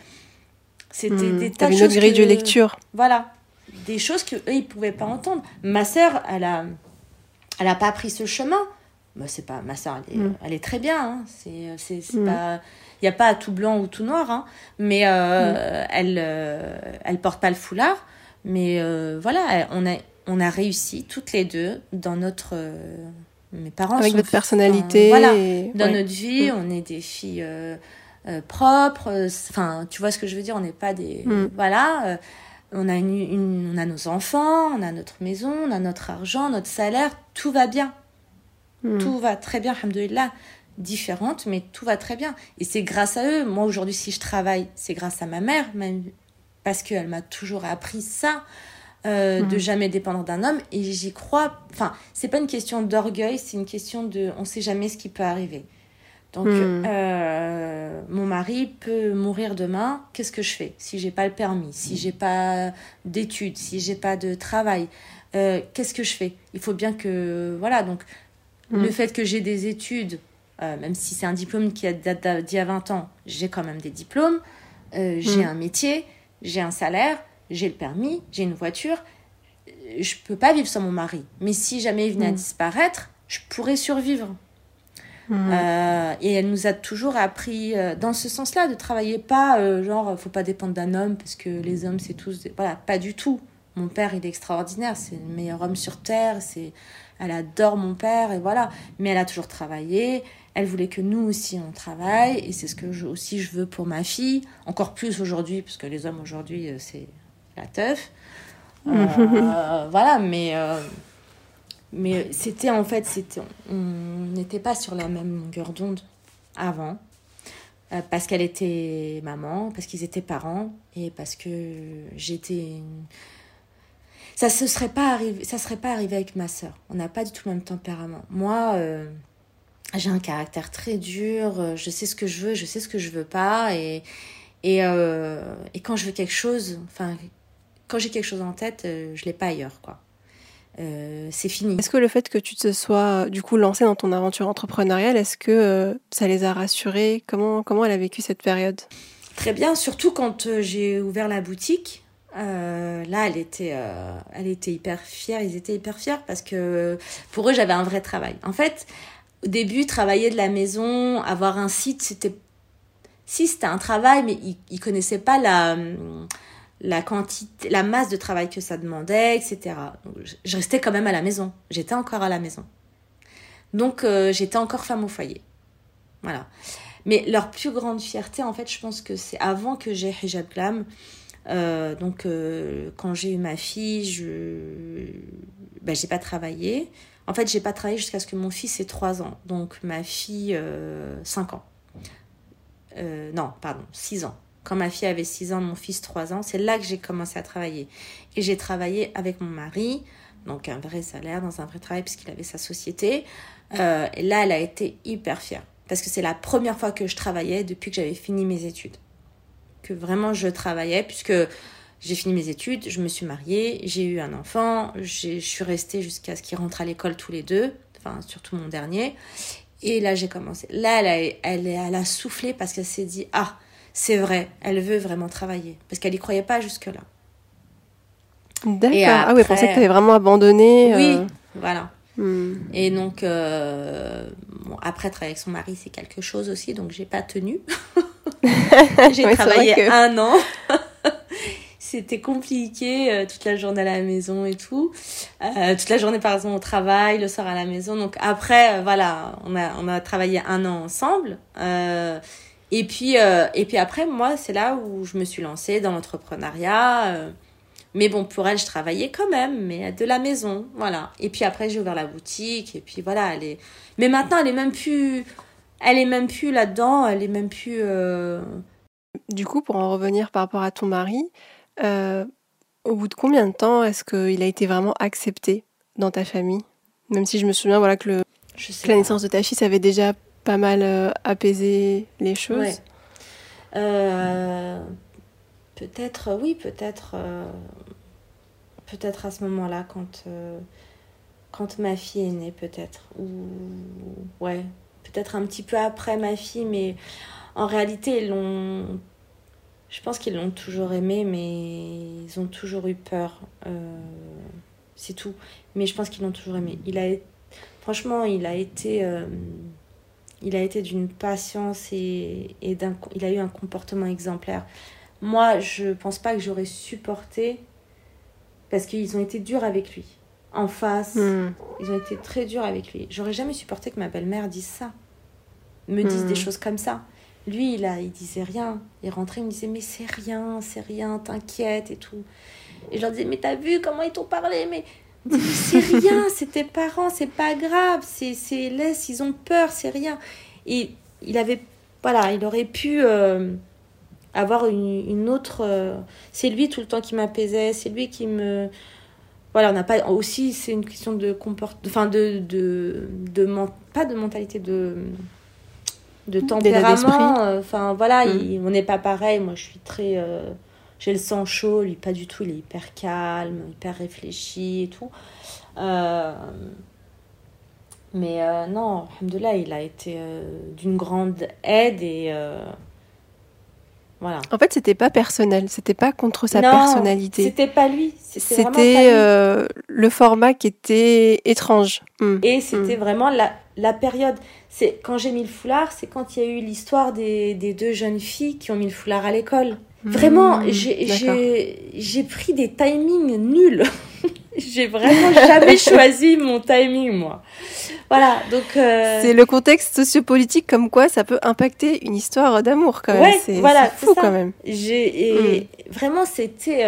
C'était Hmm. des tas de une choses grille que- de lecture. Voilà. Des choses que eux, ils pouvaient pas entendre. Ma sœur, elle a, elle a pas pris ce chemin. Bah, c'est pas, ma sœur, elle est, Mm. elle est très bien. hein. C'est, c'est, c'est pas, il y a pas tout blanc ou tout noir. hein. Mais euh, elle, euh, elle porte pas le foulard. Mais euh, voilà, on a, on a réussi toutes les deux dans notre. Mes parents Avec sont votre dans- personnalité. voilà, et- dans ouais. notre vie, Mm. on est des filles euh, euh, propres. euh, Enfin, tu vois ce que je veux dire On n'est pas des. Mm. Voilà. euh, on, a une, une- on a nos enfants, on a notre maison, on a notre argent, notre salaire. Tout va bien. Hmm. Tout va très bien, alhamdoulilah. Différente, mais tout va très bien. Et c'est grâce à eux. Moi, aujourd'hui, si je travaille, c'est grâce à ma mère, même parce qu'elle m'a toujours appris ça. Euh, Mhm. de jamais dépendre d'un homme et j'y crois enfin c'est pas une question d'orgueil c'est une question de on sait jamais ce qui peut arriver donc Mhm. euh, mon mari peut mourir demain qu'est-ce que je fais si j'ai pas le permis si j'ai pas d'études si j'ai pas de travail euh, qu'est-ce que je fais? Il faut bien que voilà donc Mhm. le fait que j'ai des études euh, même si c'est un diplôme qui a date d'il y a 20 ans j'ai quand même des diplômes j'ai Mhm. un métier j'ai un salaire j'ai le permis, j'ai une voiture, je peux pas vivre sans mon mari. Mais si jamais il venait à Mm. disparaître, je pourrais survivre. Hmm. Euh, et elle nous a toujours appris euh, dans ce sens-là, de travailler pas, euh, genre, faut pas dépendre d'un homme, parce que les hommes, c'est tous... des- Voilà, pas du tout. Mon père, il est extraordinaire, c'est le meilleur homme sur Terre, c'est... Elle adore mon père, et voilà. Mais elle a toujours travaillé, elle voulait que nous aussi, on travaille, et c'est ce que je, aussi je veux pour ma fille, encore plus aujourd'hui, parce que les hommes, aujourd'hui, euh, c'est la teuf. Euh, voilà, mais... euh, Mais c'était en fait, c'était, on n'était pas sur la même longueur d'onde avant. Euh, parce qu'elle était maman, parce qu'ils étaient parents et parce que j'étais. Ça ne serait pas arrivé, ça serait pas arrivé avec ma sœur. On n'a pas du tout le même tempérament. Moi, j'ai un caractère très dur. Je sais ce que je veux, je sais ce que je veux pas et et, et quand je veux quelque chose, enfin quand j'ai quelque chose en tête, euh, je l'ai pas ailleurs quoi. Euh, c'est fini. Est-ce que le fait que tu te sois du coup lancée dans ton aventure entrepreneuriale, est-ce que euh, ça les a rassurés Comment comment elle a vécu cette période? Très bien, surtout quand euh, j'ai ouvert la boutique. Là, elle était, elle était hyper fière. Ils étaient hyper fiers parce que pour eux, j'avais un vrai travail. En fait, au début, travailler de la maison, avoir un site, c'était, si c'était un travail, mais ils, ils connaissaient pas la, la quantité, la masse de travail que ça demandait, etc. Je- restais quand même à la maison. J'étais encore à la maison. Donc, euh, j'étais encore femme au foyer. Voilà. Mais leur plus grande fierté, en fait, je pense que c'est avant que j'ai Hijab Glam. Euh, donc, euh, quand j'ai eu ma fille, je ben, pas travaillé. En fait, j'ai pas travaillé jusqu'à ce que mon fils ait 3 ans. Donc, ma fille, euh, 5 ans. Non, pardon, 6 ans. Quand ma fille avait 6 ans, mon fils 3 ans, c'est là que j'ai commencé à travailler. Et j'ai travaillé avec mon mari, donc un vrai salaire, dans un vrai travail, puisqu'il avait sa société. Euh, et là, elle a été hyper fière. Parce que c'est la première fois que je travaillais depuis que j'avais fini mes études. Que vraiment je travaillais, puisque j'ai fini mes études, je me suis mariée, j'ai eu un enfant, je suis restée jusqu'à ce qu'il rentre à l'école tous les deux, enfin surtout mon dernier. Et là, j'ai commencé. Là, elle a, elle a soufflé parce qu'elle s'est dit Ah, c'est vrai, elle veut vraiment travailler. Parce qu'elle n'y croyait pas jusque-là. D'accord. Ah oui, pensais après- que tu avais vraiment abandonné. Oui, euh, voilà. hmm. Et donc, euh, bon, après, travailler avec son mari, c'est quelque chose aussi, donc j'ai pas tenu. j'ai travaillé que- un an. C'était compliqué, euh, toute la journée à la maison et tout. Toute la journée, par exemple, au travail, le soir à la maison. Donc après, voilà, on a, on a travaillé un an ensemble. Et, puis, euh, et puis après, moi, c'est là où je me suis lancée dans l'entrepreneuriat. euh, mais bon, pour elle, je travaillais quand même, mais de la maison, voilà. Et puis après, j'ai ouvert la boutique, et puis voilà, elle est... Mais maintenant, elle est même plus... Elle est même plus là-dedans, elle est même plus... euh, Du coup, pour en revenir par rapport à ton mari, au bout de combien de temps est-ce qu'il a été vraiment accepté dans ta famille? Même si je me souviens voilà, que, le, Je sais que la naissance de ta fille, ça avait déjà pas mal euh, apaisé les choses. Euh, peut-être, oui, peut-être... euh, Peut-être à ce moment-là, quand, quand ma fille est née, peut-être. Ou... Ouais, peut-être un petit peu après ma fille, mais en réalité, ils l'ont... Je pense qu'ils l'ont toujours aimé, mais ils ont toujours eu peur. C'est tout. Mais je pense qu'ils l'ont toujours aimé. Il a... Franchement, il a été... Il a été d'une patience et, et d'un... Il a eu un comportement exemplaire. Moi, je pense pas que j'aurais supporté parce qu'ils ont été durs avec lui. En face, Hmm. ils ont été très durs avec lui. J'aurais jamais supporté que ma belle-mère dise ça. Me dise Hmm. des choses comme ça. Lui, il, a, il disait rien. Il rentrait, il me disait, mais c'est rien, c'est rien, t'inquiète et tout. Et je leur disais, mais t'as vu comment ils t'ont parlé Mais c'est rien, c'est tes parents, c'est pas grave, c'est, laisse, ils ont peur, c'est rien. Et il avait, voilà, il aurait pu euh, avoir une, une autre. euh, c'est lui tout le temps qui m'apaisait, c'est lui qui me. Voilà, on n'a pas. Aussi, c'est une question de comportement. Enfin, de. de, de pas de mentalité, de. de tempérament. euh, Enfin, voilà, Mm. il- on n'est pas pareil. Moi, je suis très. euh, j'ai le sang chaud, lui, pas du tout. Il est hyper calme, hyper réfléchi et tout. Euh, mais euh, non, alhamdoulilah, il a été euh, d'une grande aide et. euh, voilà. En fait, c'était pas personnel, c'était pas contre sa Non, personnalité. C'était pas lui. C'était euh, le format qui était étrange. Hmm. Et c'était Mm. vraiment la, la période. C'est quand j'ai mis le foulard, c'est quand il y a eu l'histoire des, des deux jeunes filles qui ont mis le foulard à l'école. Vraiment, Hmm, j'ai pris des timings nuls. j'ai vraiment jamais choisi mon timing, moi. Voilà, donc. euh, C'est le contexte sociopolitique comme quoi ça peut impacter une histoire d'amour quand même. Ouais, c'est voilà, fou ça. quand même. J'ai et vraiment c'était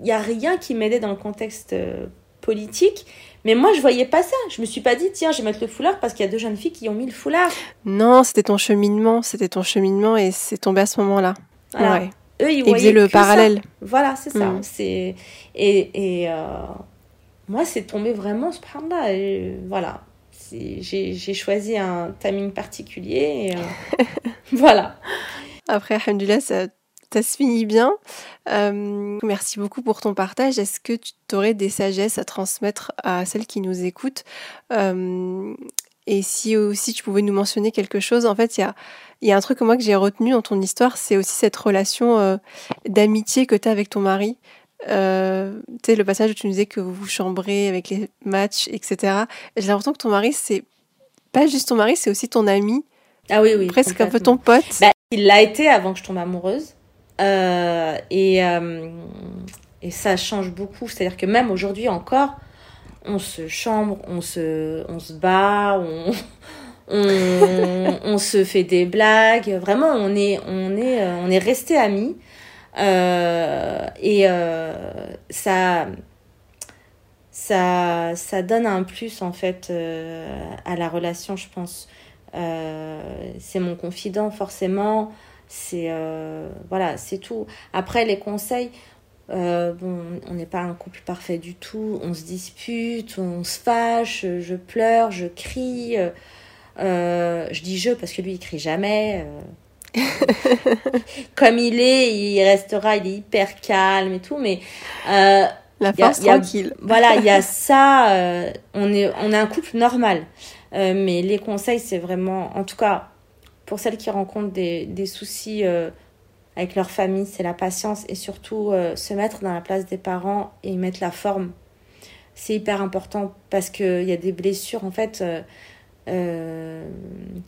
il y a rien qui m'aidait dans le contexte euh, politique. Mais moi, je voyais pas ça. Je me suis pas dit, tiens, je vais mettre le foulard parce qu'il y a deux jeunes filles qui ont mis le foulard. Non, c'était ton cheminement, c'était ton cheminement et c'est tombé à ce moment-là. Ouais. Eux, ils, faisaient le parallèle. Voilà, c'est ça. Mm. C'est et, et euh, moi, c'est tombé vraiment ce là Et voilà, j'ai choisi un timing particulier. Et, euh, voilà. Après, Alhamdulillah, ça, ça se finit bien. Euh, merci beaucoup pour ton partage. Est-ce que tu aurais des sagesses à transmettre à celles qui nous écoutent? Euh, Et si aussi tu pouvais nous mentionner quelque chose, en fait, il y a, y a, un truc que moi que j'ai retenu dans ton histoire, c'est aussi cette relation euh, d'amitié que tu as avec ton mari. Euh, tu sais, le passage où tu nous disais que vous vous chambrez avec les matchs, etc. J'ai l'impression que ton mari, c'est pas juste ton mari, c'est aussi ton ami. Ah oui, oui. Presque un peu ton pote. Bah, il l'a été avant que je tombe amoureuse. Euh, et, euh, et ça change beaucoup. C'est-à-dire que même aujourd'hui encore, on se chambre, on se, on se bat, on, on, se fait des blagues. Vraiment, on est, on euh, resté amis. Euh, et euh, ça, ça, donne un plus en fait à la relation, je pense. c'est mon confident forcément. C'est voilà, c'est tout. Après les conseils, on n'est pas un couple parfait du tout. On se dispute, on se fâche, je pleure, je crie. Euh, je dis je parce que lui il crie jamais. Comme il est, il restera, il est hyper calme et tout, mais la force tranquille. voilà, il y a ça. on est on est un couple normal, mais les conseils c'est vraiment, en tout cas pour celles qui rencontrent des, des soucis euh, avec leur famille, c'est la patience et surtout euh, se mettre dans la place des parents et mettre la forme. C'est hyper important parce qu'il y a des blessures en fait euh,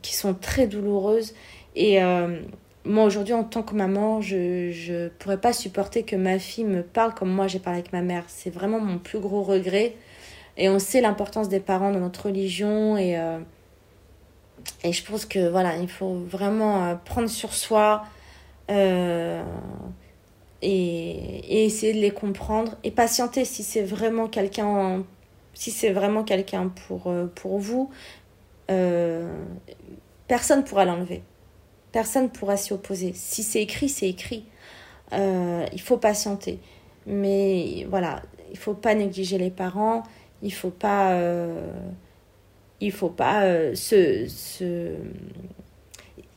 qui sont très douloureuses. Et moi aujourd'hui en tant que maman, je ne pourrais pas supporter que ma fille me parle comme moi j'ai parlé avec ma mère. C'est vraiment mon plus gros regret. Et on sait l'importance des parents dans notre religion et et je pense que voilà, il faut vraiment euh, prendre sur soi euh, et, essayer de les comprendre et patienter si c'est vraiment quelqu'un si c'est vraiment quelqu'un pour, euh, pour vous. Personne ne pourra l'enlever. Personne ne pourra s'y opposer. Si c'est écrit, c'est écrit. il faut patienter. Mais voilà, il faut pas négliger les parents. Il faut pas il faut pas euh, se, se,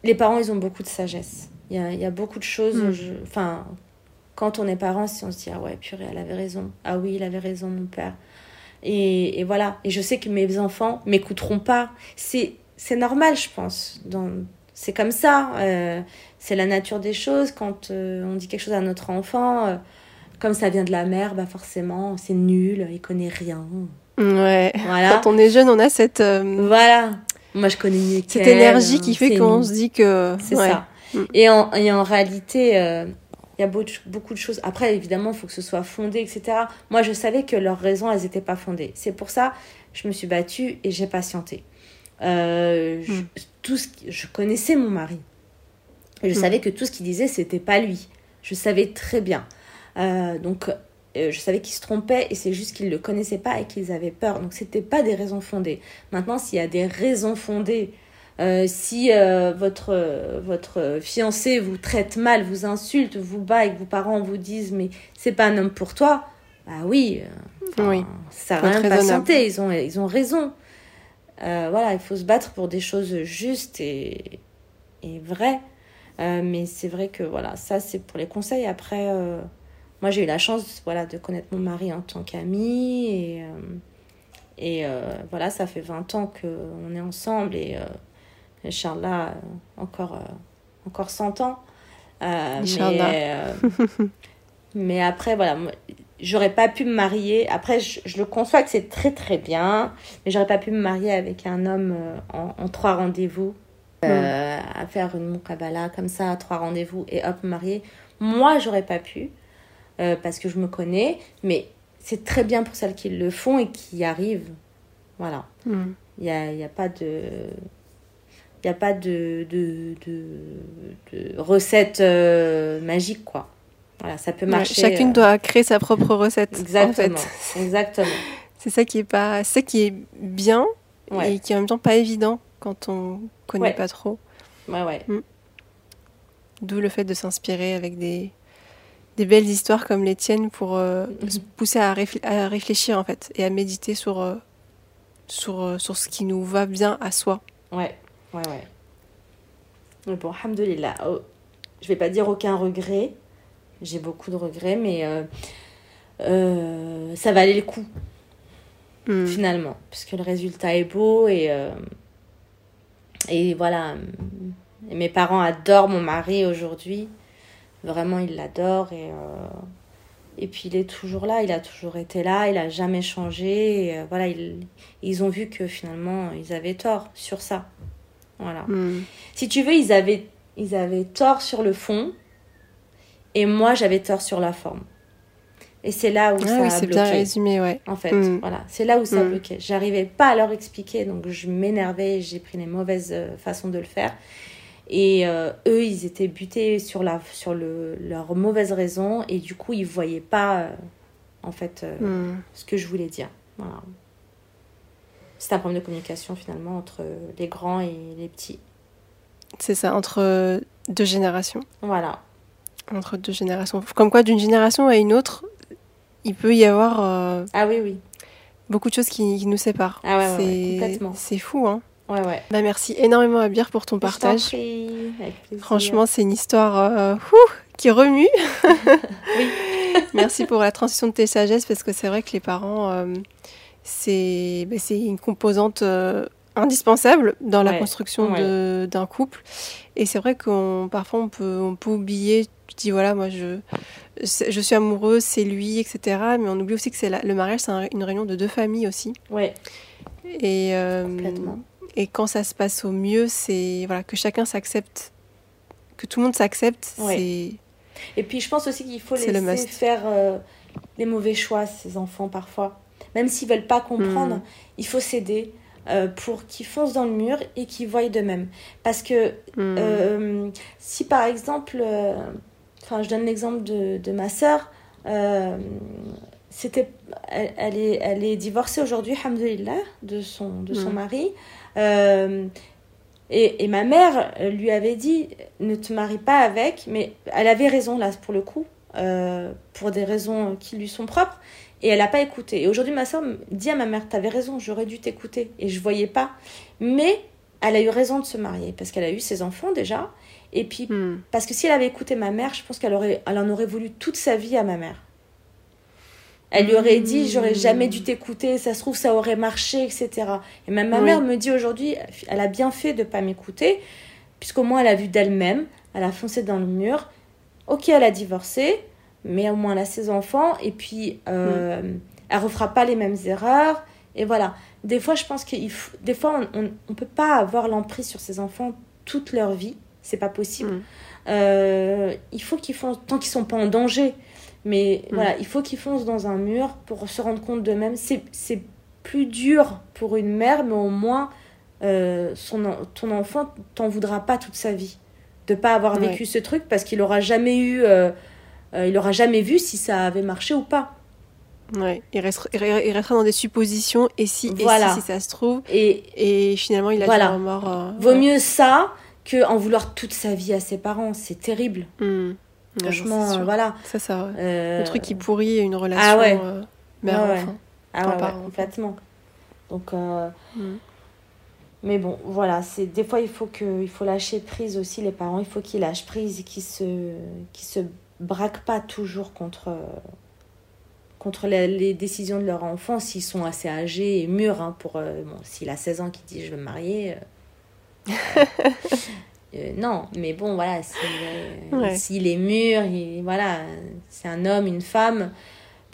Les parents, ils ont beaucoup de sagesse. Il y a, il y a beaucoup de choses. Hmm. Enfin, quand on est parent, si on se dit Ah ouais, purée, elle avait raison. Ah oui, il avait raison, mon père. Et, et voilà. Et je sais que mes enfants m'écouteront pas. C'est, c'est normal, je pense. Dans... C'est comme ça. Euh, c'est la nature des choses. Quand euh, on dit quelque chose à notre enfant, comme ça vient de la mère, bah forcément, c'est nul, il connaît rien. Ouais. Voilà. Quand on est jeune, on a cette. Euh, voilà. Moi, je connais mieux Cette énergie qui fait qu'on se dit que. C'est ça. Mm. Et en, et en réalité, euh, il y a beaucoup de choses. Après, évidemment, il faut que ce soit fondé, etc. Moi, je savais que leurs raisons, elles n'étaient pas fondées. C'est pour ça je me suis battue et j'ai patienté. Euh, je, mm. tout ce je connaissais mon mari. je mm. savais que tout ce qu'il disait, c'était pas lui. Je savais très bien. donc, euh, je savais qu'ils se trompaient et c'est juste qu'ils ne le connaissaient pas et qu'ils avaient peur. Donc c'était pas des raisons fondées. Maintenant, s'il y a des raisons fondées, euh, si euh, votre, votre fiancé vous traite mal, vous insulte, vous bat et que vos parents vous disent mais c'est pas un homme pour toi, bah oui, oui ça n'a rien de patienter, ils ont, ils ont raison. voilà, il faut se battre pour des choses justes et, et vraies. mais c'est vrai que voilà, ça c'est pour les conseils. Après, moi, j'ai eu la chance voilà, de connaître mon mari en tant qu'ami. Et, euh, et euh, voilà, ça fait 20 ans qu'on est ensemble. Et euh, Inch'Allah, encore, encore 100 ans. mais, mais après, voilà, j'aurais pas pu me marier. Après, je, le conçois que c'est très très bien, mais j'aurais pas pu me marier avec un homme en, trois rendez-vous, mm. à faire une mukabala comme ça, trois rendez-vous et hop, me marier. Moi, j'aurais pas pu. Euh, parce que je me connais, mais c'est très bien pour celles qui le font et qui y arrivent. Voilà. Hmm. Il n'y a, y a pas de... N'y a pas de, de, de, recette euh, magique, quoi. Voilà, ça peut marcher. chacune euh, doit créer sa propre recette. Exactement. Exactement. C'est ça qui est pas, ça qui est bien et qui est en même temps pas évident quand on connaît pas trop. Ouais, ouais. Mm. D'où le fait de s'inspirer avec des, des belles histoires comme les tiennes pour euh, mm-hmm. se pousser à, à, réfléchir en fait et à méditer sur, sur, sur ce qui nous va bien à soi. Ouais, ouais, ouais. Mais bon, alhamdoulilah. Oh, je vais pas dire aucun regret. J'ai beaucoup de regrets, mais ça valait le coup. Mm. Finalement, puisque le résultat est beau et et voilà, mes parents adorent mon mari aujourd'hui. Vraiment, ils l'adorent. Et, euh, et puis, il est toujours là. Il a toujours été là. Il n'a jamais changé. Et, euh, voilà, ils, ils ont vu que finalement, ils avaient tort sur ça. Voilà. Hmm. Si tu veux, ils avaient, ils avaient tort sur le fond. Et moi, j'avais tort sur la forme. Et c'est là où ah ça oui, a bloqué. bien résumé, ouais. En fait, hmm. voilà. C'est là où ça a hmm. bloqué. J'arrivais pas à leur expliquer, donc je m'énervais, j'ai pris les mauvaises euh, façons de le faire. Et euh, eux, ils étaient butés sur, la, sur le, leurs mauvaises raisons, et du coup, ils voyaient pas, euh, en fait, hmm. ce que je voulais dire. Voilà. C'est un problème de communication, finalement, entre les grands et les petits. C'est ça, entre deux générations. Voilà. Entre deux générations. Comme quoi, d'une génération à une autre, il peut y avoir euh, ah oui oui beaucoup de choses qui, nous séparent. Ah ouais, c'est complètement. C'est fou hein. Ouais ouais. Bah merci énormément à Abir pour ton partage. Franchement, c'est une histoire euh, qui remue. oui. merci pour la transition de tes sagesses parce que c'est vrai que les parents euh, c'est bah, c'est une composante indispensable dans la construction d'un couple. Et c'est vrai qu'on parfois on peut on peut oublier tu dis voilà moi je je suis amoureuse, c'est lui, etc. Mais on oublie aussi que c'est le mariage, c'est une réunion de deux familles aussi. Ouais. Et, euh, et quand ça se passe au mieux, c'est voilà, que chacun s'accepte, que tout le monde s'accepte. Ouais. Et puis je pense aussi qu'il faut laisser faire euh, les mauvais choix, ces enfants, parfois. Même s'ils veulent pas comprendre, hmm. il faut s'aider. Euh, pour qu'ils foncent dans le mur et qu'ils voient de même. Parce que hmm. si par exemple, Enfin, je donne l'exemple de, de, ma sœur. Euh, c'était, elle, est, elle est divorcée aujourd'hui, alhamdoulilah, de son, de son mm. mari. Euh, et, et, ma mère lui avait dit ne te marie pas avec, mais elle avait raison là pour le coup, euh, pour des raisons qui lui sont propres, et elle n'a pas écouté. Et aujourd'hui, ma soeur dit à ma mère tu avais raison, j'aurais dû t'écouter, et je voyais pas. Mais elle a eu raison de se marier parce qu'elle a eu ses enfants déjà, et puis, hmm. parce que si elle avait écouté ma mère, je pense qu'elle aurait, elle en aurait voulu toute sa vie à ma mère. Elle lui aurait dit, j'aurais jamais dû t'écouter, ça se trouve, ça aurait marché, etc. Et même ma mère me dit aujourd'hui, elle a bien fait de pas m'écouter, puisqu'au moins elle a vu d'elle-même, elle a foncé dans le mur. Ok, elle a divorcé, mais au moins elle a ses enfants, et puis euh, hmm. elle refera pas les mêmes erreurs. Et voilà. Des fois, je pense qu'il des fois, on ne peut pas avoir l'emprise sur ses enfants toute leur vie c'est pas possible. Mm. Euh, il faut qu'ils foncent, tant qu'ils sont pas en danger, mais mm. voilà, il faut qu'ils foncent dans un mur pour se rendre compte d'eux-mêmes. C'est plus dur pour une mère, mais au moins euh, son, ton enfant t'en voudra pas toute sa vie de pas avoir vécu ce truc parce qu'il aura jamais eu, euh, il aura jamais vu si ça avait marché ou pas. Ouais, il, restera, il restera dans des suppositions et si, et si, ça se trouve. Et, et finalement, il a voilà. mort. Vaut mieux ça que en vouloir toute sa vie à ses parents. C'est terrible. Hmm. Franchement, voilà. Ça, ça. Euh... Le truc qui pourrit une relation ah ouais. euh, mère-enfant. Ah ouais, complètement. Donc, euh... Hmm. mais bon, voilà. C'est des fois il faut que, il faut lâcher prise aussi les parents. Il faut qu'ils lâchent prise et qu'ils se, qu'ils se braquent pas toujours contre. contre les, décisions de leur enfant s'ils sont assez âgés et mûrs hein, pour euh, bon s'il a 16 ans qui dit je veux me marier Euh, non, mais bon, voilà, s'il est mûr, voilà, c'est un homme, une femme.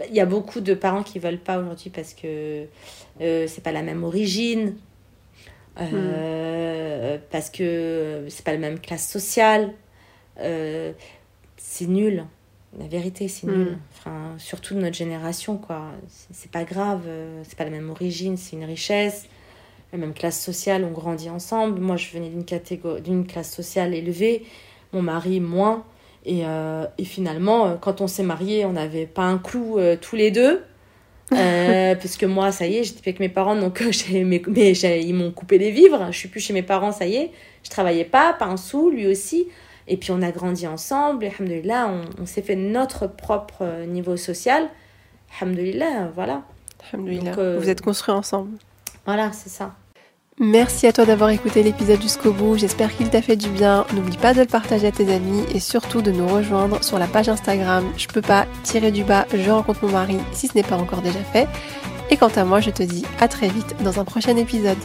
Il y a beaucoup de parents qui veulent pas aujourd'hui parce que euh, c'est pas la même origine, euh, hmm. parce que c'est pas la même classe sociale. Euh, c'est nul. La vérité, c'est hmm. nul. Enfin, surtout de notre génération, quoi. C'est pas grave, c'est pas la même origine, c'est une richesse la même classe sociale, on grandit ensemble. Moi, je venais d'une catégorie, d'une classe sociale élevée, mon mari moins. Et, euh, et finalement, euh, quand on s'est mariés, on n'avait pas un clou euh, tous les deux. Euh, parce que moi, ça y est, j'étais avec mes parents, donc mais, mais ils m'ont coupé les vivres. Je suis plus chez mes parents, ça y est. Je travaillais pas, pas un sou, lui aussi. Et puis on a grandi ensemble. Et on, on s'est fait notre propre niveau social. Alhamdulillah, voilà. Donc, euh, Vous êtes construits ensemble. Voilà, c'est ça. Merci à toi d'avoir écouté l'épisode jusqu'au bout, j'espère qu'il t'a fait du bien. N'oublie pas de le partager à tes amis et surtout de nous rejoindre sur la page Instagram Je peux pas tirer du bas, je rencontre mon mari si ce n'est pas encore déjà fait. Et quant à moi, je te dis à très vite dans un prochain épisode.